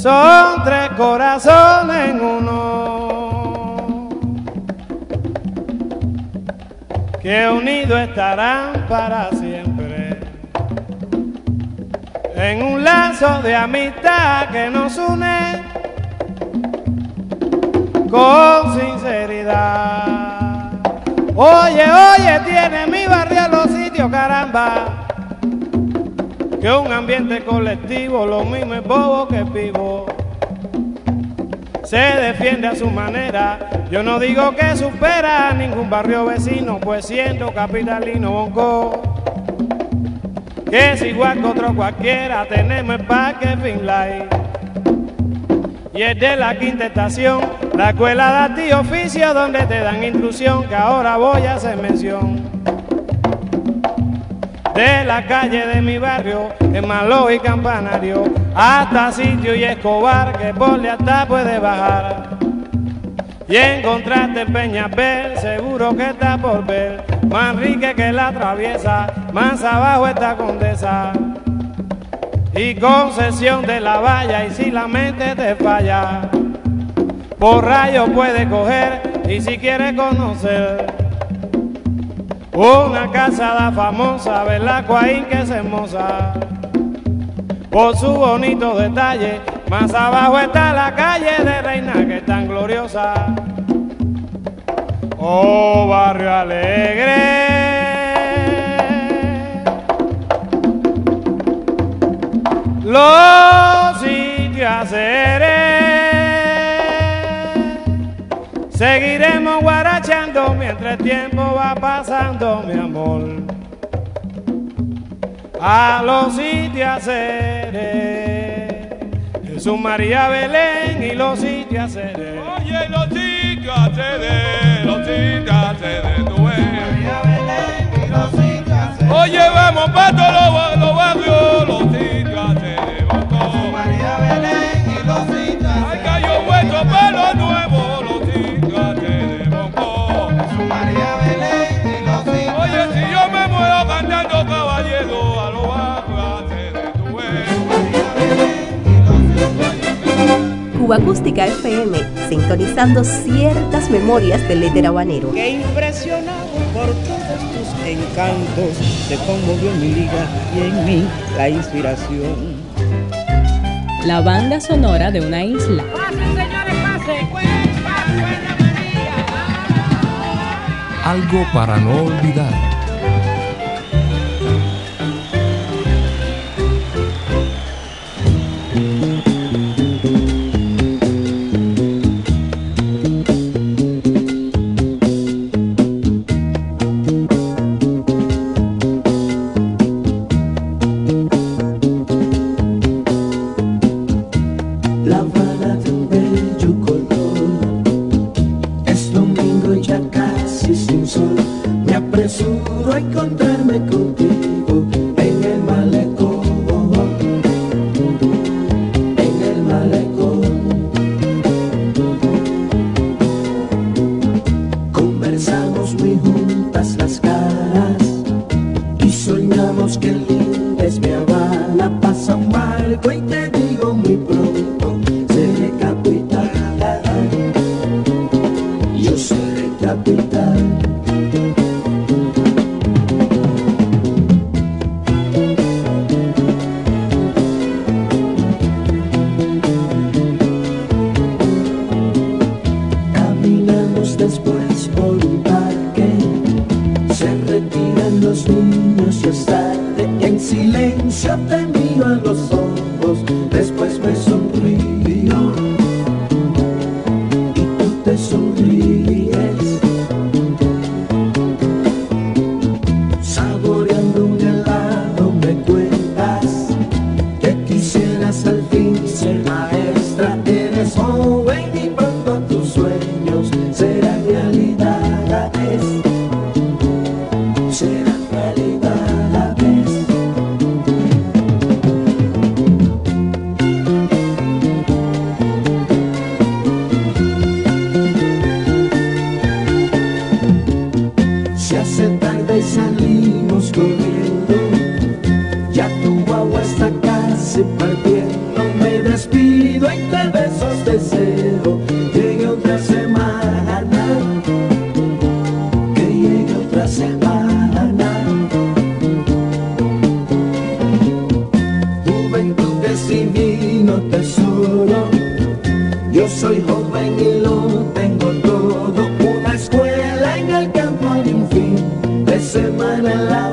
Son tres corazones uno que unidos estarán para siempre en un lazo de amistad que nos une con sinceridad. Oye, oye, tiene mi barrio los sitios, caramba que un ambiente colectivo, lo mismo es bobo que vivo. Se defiende a su manera, yo no digo que supera a ningún barrio vecino, pues siendo capitalino bonco, que es igual que otro cualquiera, tenemos el parque Finlay. Y es de la quinta estación, la escuela de ti oficio donde te dan instrucción, que ahora voy a hacer mención. De la calle de mi barrio, en Malo y Campanario, hasta Sitio y Escobar, que por hasta puede bajar. Y encontrarte en Peñapel, seguro que está por ver, más rique que la traviesa, más abajo está Condesa. Y concesión de la valla, y si la mente te falla, por rayo puede coger, y si quiere conocer. Una casada famosa, ¿verdad? Coaín que es hermosa. Por su bonito detalle, más abajo está la calle de Reina que es tan gloriosa. Oh, barrio alegre. Los sitios a Seguiremos guarachando mientras el tiempo va pasando, mi amor. A los sitios a Jesús María Belén y los sitios a Oye, los a los a tú ves. María Belén y los sitios a Oye, vamos para todos los, los barrios, los Jesús María Belén y los sitios a Ay, cayó vuestro pelo nuevo. Cuba Acústica FM, sintonizando ciertas memorias del éter habanero. Que impresionado por todos tus encantos, se conmovió mi liga y en mí la inspiración. La banda sonora de una isla. ¡Pasen, señores, pasen! Algo para no olvidar. palpita. semana que llegue otra semana. Juventud es divino tesoro yo soy joven y lo tengo todo. Una escuela en el campo hay un fin de semana en la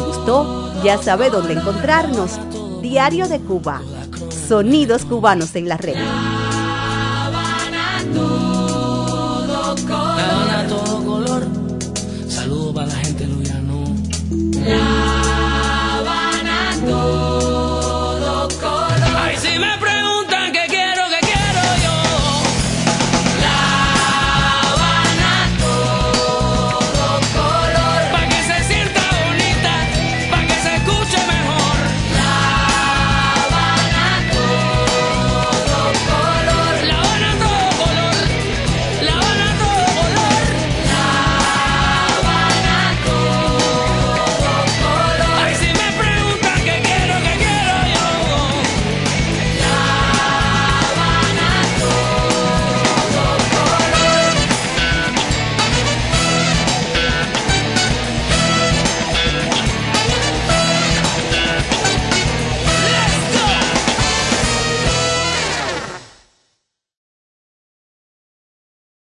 gustó, ya sabe dónde encontrarnos. Diario de Cuba. Sonidos cubanos en la red. Para la gente de